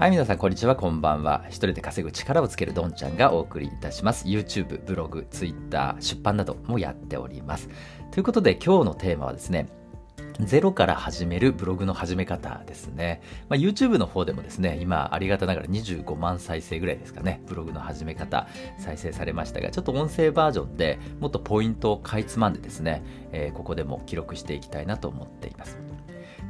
はい、皆さん、こんにちは、こんばんは。一人で稼ぐ力をつけるどんちゃんがお送りいたします。YouTube、ブログ、Twitter、出版などもやっております。ということで、今日のテーマはですね、ゼロから始めるブログの始め方ですね。まあ、YouTube の方でもですね、今ありがたながら25万再生ぐらいですかね、ブログの始め方再生されましたが、ちょっと音声バージョンでもっとポイントをかいつまんでですね、えー、ここでも記録していきたいなと思っています。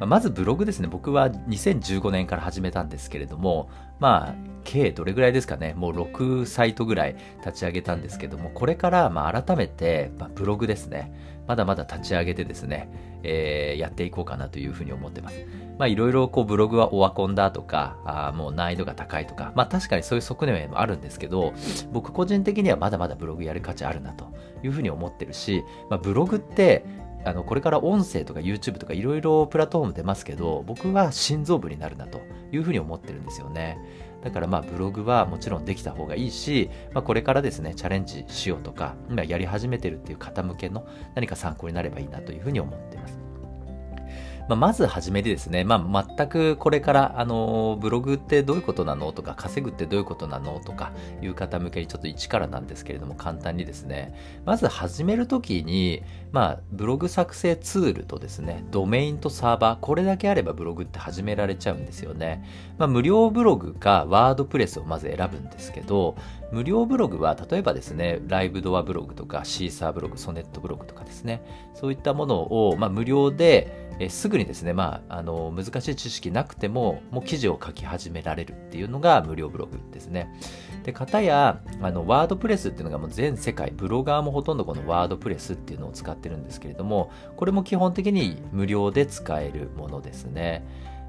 まずブログですね。僕は2015年から始めたんですけれども、まあ、計どれぐらいですかね。もう6サイトぐらい立ち上げたんですけども、これからまあ改めて、まあ、ブログですね。まだまだ立ち上げてですね、えー、やっていこうかなというふうに思ってます。まあいろいろこうブログはオワコンだとか、あもう難易度が高いとか、まあ確かにそういう側面もあるんですけど、僕個人的にはまだまだブログやる価値あるなというふうに思ってるし、まあ、ブログってあのこれから音声とか YouTube とかいろいろプラットフォーム出ますけど僕は心臓部になるなというふうに思ってるんですよね。だからまあブログはもちろんできた方がいいし、まあ、これからですねチャレンジしようとか今やり始めてるっていう方向けの何か参考になればいいなというふうに思っていますまあ、まずはじめでですね、まあ、全くこれから、あの、ブログってどういうことなのとか、稼ぐってどういうことなのとかいう方向けにちょっと一からなんですけれども、簡単にですね、まず始めるときに、まあ、ブログ作成ツールとですね、ドメインとサーバー、これだけあればブログって始められちゃうんですよね。まあ、無料ブログか WordPress をまず選ぶんですけど、無料ブログは例えばですね、ライブドアブログとか Seesaa ブログ、 So-net ブログとかですね、そういったものを、まあ、無料で、えすぐにですね、まあ、あの難しい知識なくてももう記事を書き始められるっていうのが無料ブログですね。で、方やあのワードプレスっていうのがもう全世界、ブロガーもほとんどこのワードプレスっていうのを使ってるんですけれども、これも基本的に無料で使えるものですね。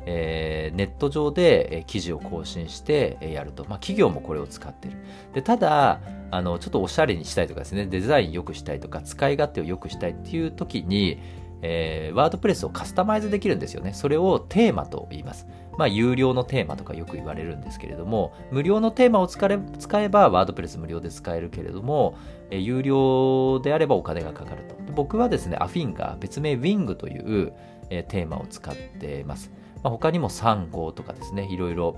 えー、ネット上で、記事を更新して、やると。まあ、企業もこれを使ってる。で、ただ、あの、ちょっとおしゃれにしたいとかですね、デザイン良くしたいとか、使い勝手を良くしたいっていう時に、えー、ワードプレスをカスタマイズできるんですよね。それをテーマと言います。まあ、有料のテーマとかよく言われるんですけれども、無料のテーマを使え使えば、ワードプレス無料で使えるけれども、えー、有料であればお金がかかると。僕はですね、アフィンが別名 Wing という、えー、テーマを使ってます。まあ、他にも3号とかですね、いろいろ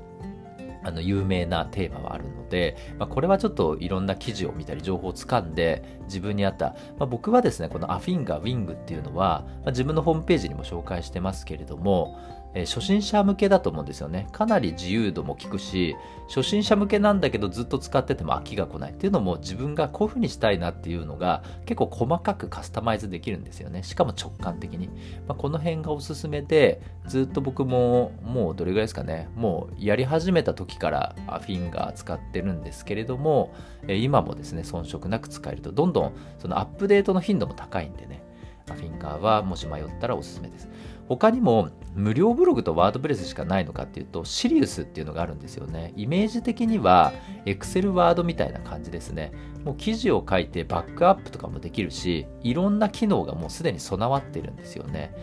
あの有名なテーマはあるので、まあ、これはちょっといろんな記事を見たり情報をつかんで自分に合った、まあ、僕はですねこのアフィンガーウィングっていうのは、まあ、自分のホームページにも紹介してますけれどもえ、初心者向けだと思うんですよね。かなり自由度も効くし、初心者向けなんだけどずっと使ってても飽きが来ないっていうのも自分がこういう風にしたいなっていうのが結構細かくカスタマイズできるんですよね。しかも直感的に。まあ、この辺がおすすめで、ずっと僕ももうどれぐらいですかね、もうやり始めた時からフィンガー使ってるんですけれども、え、今もですね、遜色なく使えるとどんどんそのアップデートの頻度も高いんでね、フィンガーはもし迷ったらおすすめです。他にも無料ブログとワードプレスしかないのかっていうとシリウスっていうのがあるんですよね。イメージ的には Excel ワードみたいな感じですね。もう記事を書いてバックアップとかもできるしいろんな機能がもうすでに備わってるんですよね。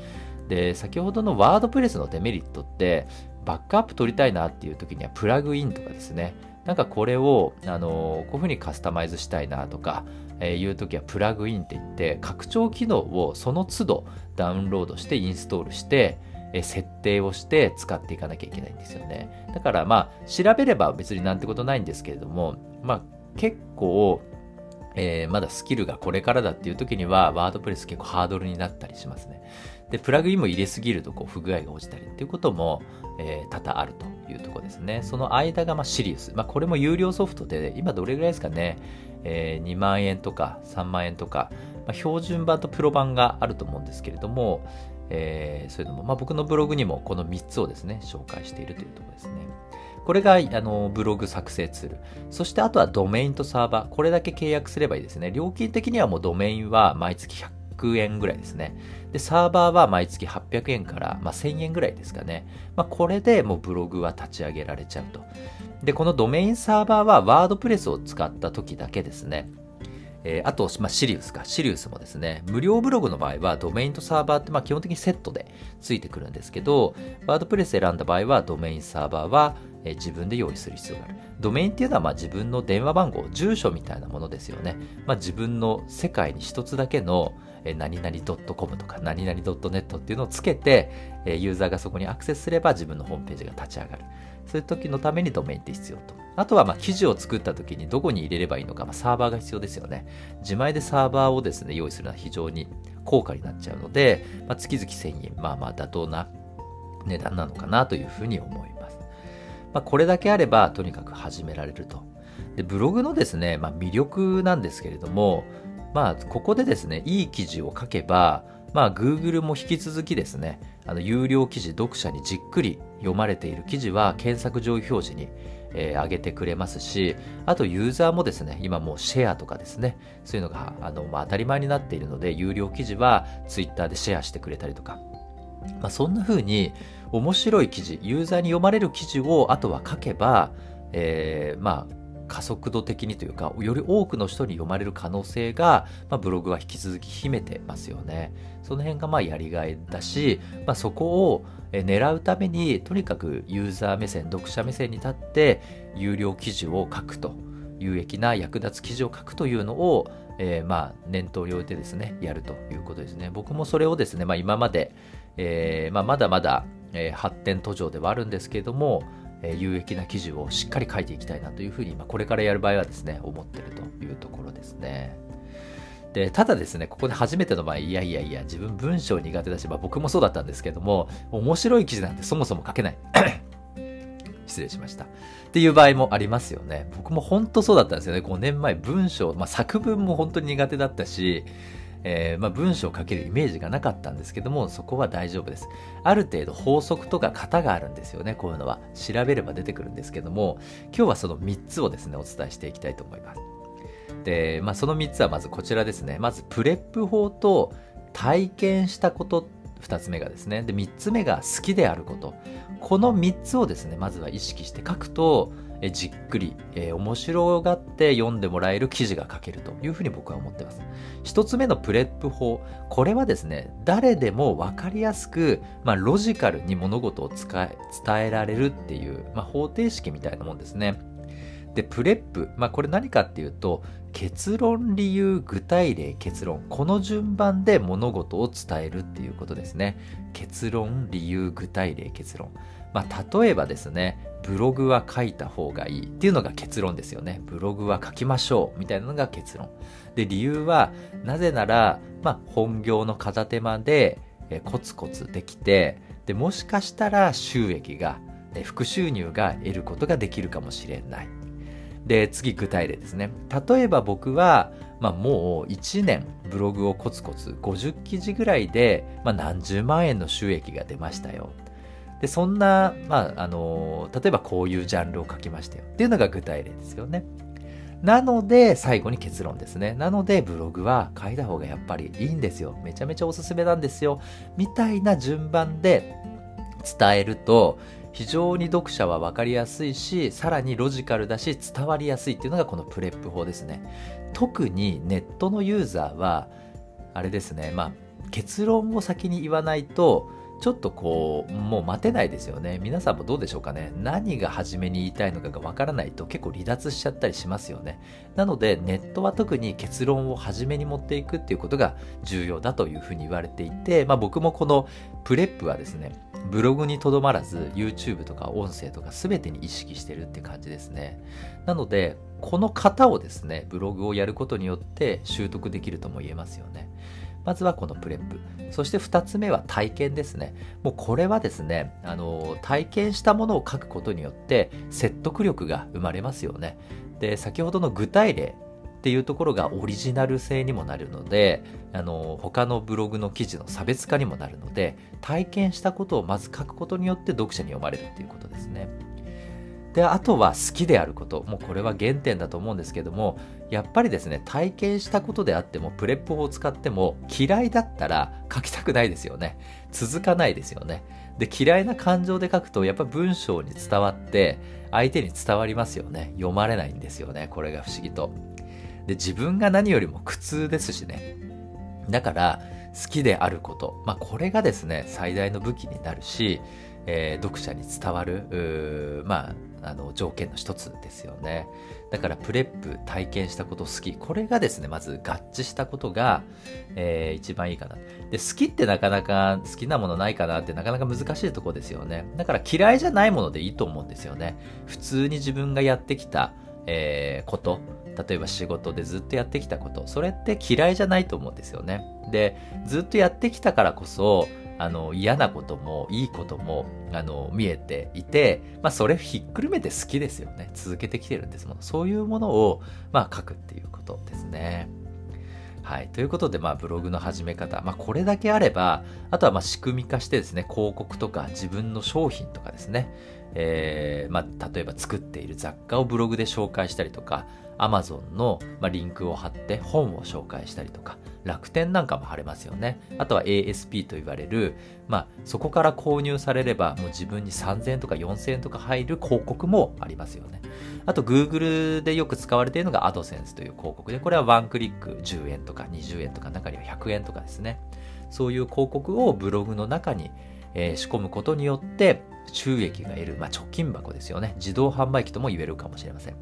で先ほどのワードプレスのデメリットってバックアップ取りたいなっていう時にはプラグインとかですね。なんかこれを、あのこういうふうにカスタマイズしたいなとか、えー、いう時はプラグインって言って拡張機能をその都度ダウンロードしてインストールして、え設定をして使っていかなきゃいけないんですよね。だからまあ調べれば別になんてことないんですけれども、まあ結構、えー、まだスキルがこれからだっていう時にはワードプレス結構ハードルになったりしますね。で、プラグインも入れすぎるとこう不具合が落ちたりっていうことも、えー、多々あるというところですね。その間がまあシリウス。まあこれも有料ソフトで、今どれぐらいですかね。えー、2万円とか3万円とか、まあ、標準版とプロ版があると思うんですけれども、えー、そういうのも、まあ、僕のブログにもこの3つをですね、紹介しているというところですね。これがあのブログ作成ツール。そしてあとはドメインとサーバー。これだけ契約すればいいですね。料金的にはもうドメインは毎月100 100円ぐらいですね。で、サーバーは毎月800円から、まあ、1000円ぐらいですかね。まあ、これでもうブログは立ち上げられちゃうと。で、このドメインサーバーはワードプレスを使った時だけですね。えー、あと、まあ、シリウスか。シリウスもですね、無料ブログの場合はドメインとサーバーってまあ基本的にセットでついてくるんですけど、ワードプレス選んだ場合はドメインサーバーは、え自分で用意する必要がある。ドメインっていうのはまあ自分の電話番号、住所みたいなものですよね。まあ、自分の世界に一つだけのえ何々 .com とか何々 .net っていうのをつけて、えユーザーがそこにアクセスすれば自分のホームページが立ち上がる。そういう時のためにドメインって必要と。あとはまあ記事を作った時にどこに入れればいいのか、まあ、サーバーが必要ですよね。自前でサーバーをですね、用意するのは非常に高価になっちゃうので、まあ、月々1000円、まあまあ妥当な値段なのかなというふうに思います。まあ、これだけあればとにかく始められると。で、ブログのですね、まあ、魅力なんですけれども、まあ、ここでですね、いい記事を書けば、まあ、Google も引き続きですね、あの有料記事、読者にじっくり読まれている記事は検索上位表示に、えー、上げてくれますし、あとユーザーもですね、今もうシェアとかですね、そういうのがあの、まあ、当たり前になっているので、有料記事は Twitter でシェアしてくれたりとか、まあ、そんな風に面白い記事、ユーザーに読まれる記事をあとは書けば、えー、まあ、加速度的にというか、より多くの人に読まれる可能性が、まあ、ブログは引き続き秘めてますよね。その辺がまあやりがいだし、まあ、そこを狙うために、とにかくユーザー目線、読者目線に立って、有料記事を書くと。有益な役立つ記事を書くというのを、えー、まあ念頭に置いてですね、やるということですね。僕もそれをですね、まあ、今まで、えーまあ、まだまだ、えー、発展途上ではあるんですけれども、えー、有益な記事をしっかり書いていきたいなというふうに、まあ、これからやる場合はですね、思ってるというところですね。で、ただですね、ここで初めての場合、いやいやいや、自分文章苦手だし、まあ、僕もそうだったんですけども、面白い記事なんてそもそも書けない。失礼しました。っていう場合もありますよね。僕も本当そうだったんですよね。5年前、文章、まあ、作文も本当に苦手だったし、えー、まあ、文章を書けるイメージがなかったんですけども、そこは大丈夫です。ある程度法則とか型があるんですよね、こういうのは。調べれば出てくるんですけども、今日はその3つをですね、お伝えしていきたいと思います。で、まあ、その3つはまずこちらですね。まず、 PREP 法と体験したこと2つ目がですね。で、3つ目が好きであること。この3つをですね、まずは意識して書くと、じっくり、えー、面白がって読んでもらえる記事が書けるというふうに僕は思っています。一つ目の PREP 法。これはですね、誰でも分かりやすく、まあ、ロジカルに物事を伝え伝えられるっていう、まあ、方程式みたいなもんですね。で、プレップ。まあ、これ何かっていうと、結論、理由、具体例、結論。この順番で物事を伝えるっていうことですね。結論、理由、具体例、結論。まあ、例えばですね、ブログは書いた方がいいっていうのが結論ですよね。ブログは書きましょうみたいなのが結論。で、理由は、なぜなら、まあ、本業の片手間で、えコツコツできて、で、もしかしたら収益が、え副収入が得ることができるかもしれない。で、次具体例ですね。例えば僕は、まあ、もう1年ブログをコツコツ50記事ぐらいで、まあ、何十万円の収益が出ましたよ。で、そんな、まあ、あの、例えばこういうジャンルを書きましたよっていうのが具体例ですよね。なので、最後に結論ですね。なので、ブログは書いた方がやっぱりいいんですよ。めちゃめちゃおすすめなんですよ。みたいな順番で伝えると、非常に読者は分かりやすいし、さらにロジカルだし、伝わりやすいっていうのがこのプレップ法ですね。特にネットのユーザーは、あれですね、まあ、結論を先に言わないと、ちょっとこう、もう待てないですよね。皆さんもどうでしょうかね。何が初めに言いたいのかがわからないと結構離脱しちゃったりしますよね。なので、ネットは特に結論を初めに持っていくっていうことが重要だというふうに言われていて、まあ僕もこの PREP はですね、ブログにとどまらず YouTube とか音声とか全てに意識してるって感じですね。なので、この型をですね、ブログをやることによって習得できるとも言えますよね。まずはこの PREP。そして2つ目は体験ですね。もうこれはですね、あの、体験したものを書くことによって説得力が生まれますよね。で、先ほどの具体例っていうところがオリジナル性にもなるので、あの、他のブログの記事の差別化にもなるので、体験したことをまず書くことによって読者に読まれるっていうことですね。で、あとは好きであること。もうこれは原点だと思うんですけども、やっぱりですね、体験したことであっても、プレップ法を使っても、嫌いだったら書きたくないですよね。続かないですよね。で、嫌いな感情で書くと、やっぱ文章に伝わって、相手に伝わりますよね。読まれないんですよね。これが不思議と。で、自分が何よりも苦痛ですしね。だから、好きであること。まあ、これがですね、最大の武器になるし、えー、読者に伝わる、まあ、あの条件の一つですよね。だからプレップ体験したこと好き。これがですね、まず合致したことが、えー、一番いいかな。で、好きってなかなか好きなものないかなってなかなか難しいとこですよね。だから嫌いじゃないものでいいと思うんですよね。普通に自分がやってきた、えー、こと。例えば仕事でずっとやってきたこと。それって嫌いじゃないと思うんですよね。で、ずっとやってきたからこそ、あの、嫌なこともいいことも、あの、見えていて、まあ、それひっくるめて好きですよね。続けてきてるんですもの。そういうものを、まあ、書くっていうことですね。はい。ということで、まあ、ブログの始め方。まあ、これだけあれば、あとは、ま、仕組み化してですね、広告とか自分の商品とかですね、えー、まあ、例えば作っている雑貨をブログで紹介したりとか、Amazon の、まあ、リンクを貼って本を紹介したりとか、楽天なんかも貼れますよね。あとは ASP と言われる、まあ、そこから購入されれば、もう自分に3000円とか4000円とか入る広告もありますよね。あと、Google でよく使われているのが AdSense という広告で、これはワンクリック10円とか20円とか、中には100円とかですね。そういう広告をブログの中に、えー、仕込むことによって、収益が得る、まあ、貯金箱ですよね。自動販売機とも言えるかもしれません。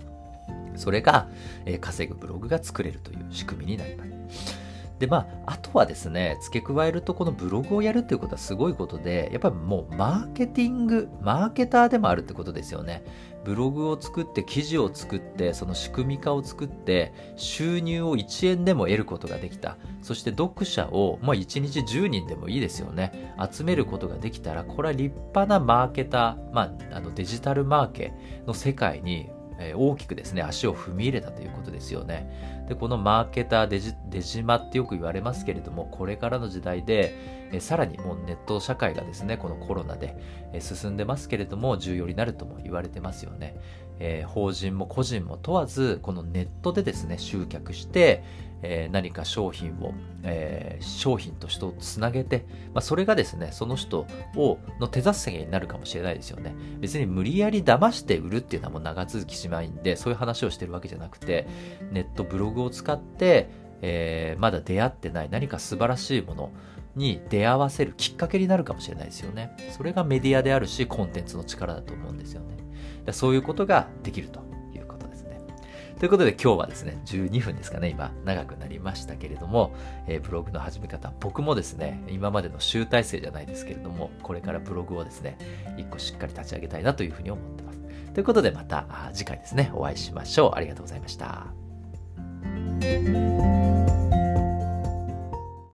それが、えー、稼ぐブログが作れるという仕組みになります。で、まあ、あとはですね、付け加えるとこのブログをやるっていうことはすごいことで、やっぱりもうマーケティング、マーケターでもあるってことですよね。ブログを作って、記事を作って、その仕組み化を作って、収入を1円でも得ることができた。そして読者を、まあ1日10人でもいいですよね。集めることができたら、これは立派なマーケター、まあ、あのデジタルマーケの世界にえ大きくですね、足を踏み入れたということですよね。で、このマーケターデジ、デジマってよく言われますけれども、これからの時代で、えさらにもうネット社会がですね、このコロナで、え進んでますけれども、重要になるとも言われてますよね。えー、法人も個人も問わず、このネットでですね、集客して、えー、何か商品を、えー、商品と人をつなげて、まあ、それがですね、その人を、の手助けになるかもしれないですよね。別に無理やり騙して売るっていうのはもう長続きしないんで、そういう話をしてるわけじゃなくて、ネット、ブログを使って、えー、まだ出会ってない何か素晴らしいものに出会わせるきっかけになるかもしれないですよね。それがメディアであるし、コンテンツの力だと思うんですよね。そういうことができるとということで今日はですね、12分ですかね、今長くなりましたけれども、えー、ブログの始め方、僕もですね、今までの集大成じゃないですけれども、これからブログをですね、一個しっかり立ち上げたいなというふうに思ってます。ということでまた次回ですね、お会いしましょう。ありがとうございました。